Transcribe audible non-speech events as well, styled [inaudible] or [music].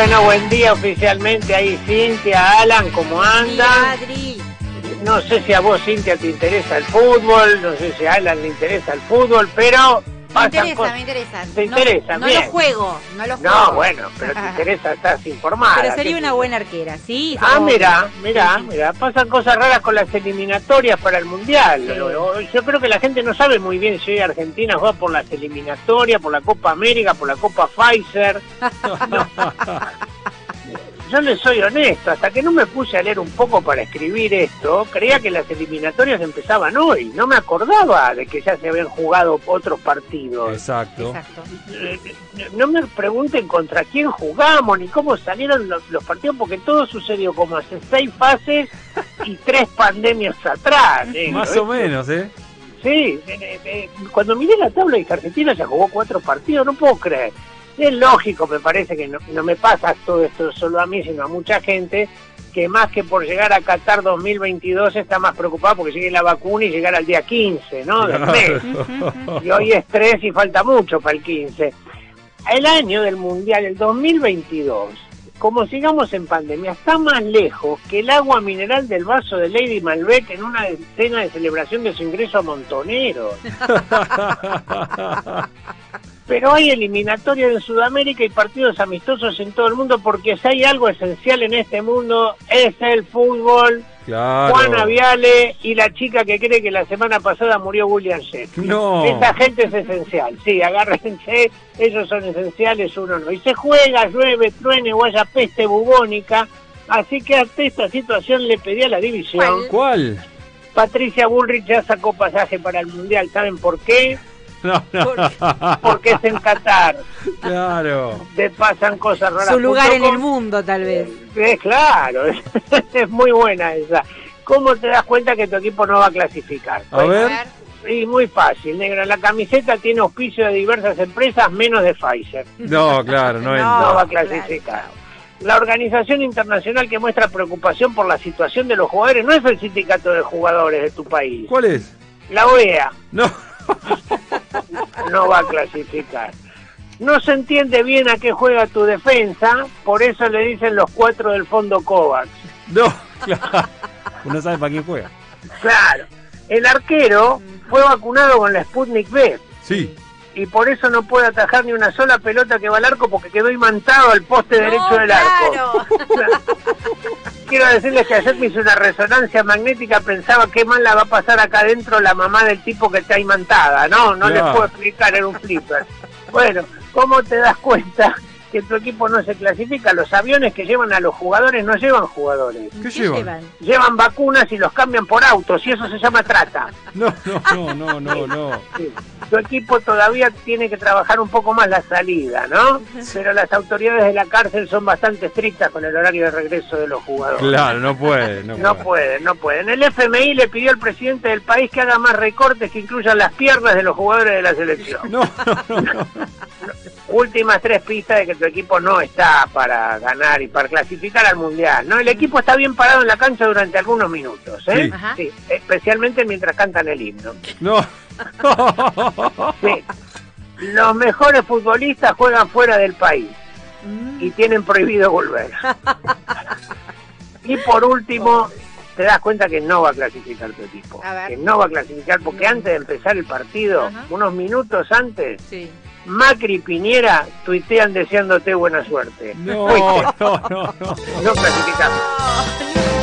Bueno, buen día oficialmente ahí, Cintia, Alan, ¿cómo andan? No sé si a vos, Cintia, te interesa el fútbol, no sé si a Alan le interesa el fútbol, pero Me interesa, cosas. me interesa. ¿Te No- interesa? No, Bien. lo juego, no lo juego. No, bueno, pero te [laughs] interesa, estás informada. Pero sería una buena arquera, ¿sí? Ah, mira, mira, mira, pasan cosas raras con las eliminatorias para el Mundial. Sí. Yo- creo que la gente no sabe muy bien si hoy Argentina juega por las eliminatorias, por la Copa América, por la Copa Pfizer. [laughs] No. Yo le soy honesto, hasta que no me puse a leer un poco para escribir esto, creía que las eliminatorias empezaban hoy. No me acordaba de que ya se habían jugado otros partidos. Exacto. Exacto. Eh, no me pregunten contra quién jugamos ni cómo salieron los, los partidos, porque todo sucedió como hace seis fases y tres pandemias atrás. eh. Más o menos, ¿eh? Sí, eh, eh, cuando miré la tabla dije Argentina ya jugó cuatro partidos, no puedo creer. Es lógico, me parece que no, no me pasa todo esto solo a mí, sino a mucha gente que más que por llegar a Qatar 2022 está más preocupada porque llegue la vacuna y llegar al día 15, ¿no? Del mes. [laughs] Y hoy es 3 y falta mucho para el 15. El año del Mundial, el 2022, como sigamos en pandemia, está más lejos que el agua mineral del vaso de Lady Malbec en una cena de celebración de su ingreso a Montonero. [laughs] Pero hay eliminatorias en Sudamérica y partidos amistosos en todo el mundo porque si hay algo esencial en este mundo es el fútbol. Claro. Juana Viale y la chica que cree que la semana pasada murió William Shakespeare. No. Esa gente es esencial, sí, agárrense, ellos son esenciales, uno no. Y se juega, llueve, truene o haya peste bubónica, así que ante esta situación le pedí a la división. ¿Cuál? Patricia Bullrich ya sacó pasaje para el Mundial, ¿saben por qué? [laughs] No, no. Porque es en Qatar, Claro. te pasan cosas raras. Su lugar en el mundo, tal vez. Eh, claro, [laughs] es muy buena esa. ¿Cómo te das cuenta que tu equipo no va a clasificar? A ver. Y muy fácil, negro. La camiseta tiene auspicio de diversas empresas, menos de Pfizer. No, claro, no [laughs] No. No va a claro. clasificar. La organización internacional que muestra preocupación por la situación de los jugadores no es el sindicato de jugadores de tu país. ¿Cuál es? La OEA No. No va a clasificar. No se entiende bien a qué juega tu defensa, por eso le dicen los cuatro del fondo COVAX. No, [laughs] claro. Uno sabe para quién juega. Claro. El arquero fue vacunado con la Sputnik B. Sí. y por eso no puede atajar ni una sola pelota que va al arco porque quedó imantado al poste derecho del arco. [laughs] Quiero decirles que ayer me hice una resonancia magnética, pensaba qué mal la va a pasar acá adentro la mamá del tipo que está imantada, ¿no? No les puedo explicar, era un flipper. Bueno, ¿cómo te das cuenta que tu equipo no se clasifica? Los aviones que llevan a los jugadores no llevan jugadores, ¿Qué llevan? llevan vacunas y los cambian por autos y eso se llama trata. [laughs] No, no, no, no, no, no. Sí. Tu equipo todavía tiene que trabajar un poco más la salida, ¿no? [laughs] Pero las autoridades de la cárcel son bastante estrictas con el horario de regreso de los jugadores. Claro, no puede. No, No pueden, no pueden. El FMI le pidió al presidente del país que haga más recortes que incluyan las piernas de los jugadores de la selección. No, no, no, no. [laughs] Últimas tres pistas de que tu equipo no está para ganar y para clasificar al mundial. No, el equipo está bien parado en la cancha durante algunos minutos, ¿eh? Sí. Ajá. Sí, especialmente mientras cantan el himno. No. [laughs] Sí. Los mejores futbolistas juegan fuera del país Mm. y tienen prohibido volver. Y por último, te das cuenta que no va a clasificar tu equipo. Que no va a clasificar porque antes de empezar el partido, Ajá. unos minutos antes, Sí. Macri y Piñera tuitean deseándote buena suerte. No, no, no, no. no clasificamos. No,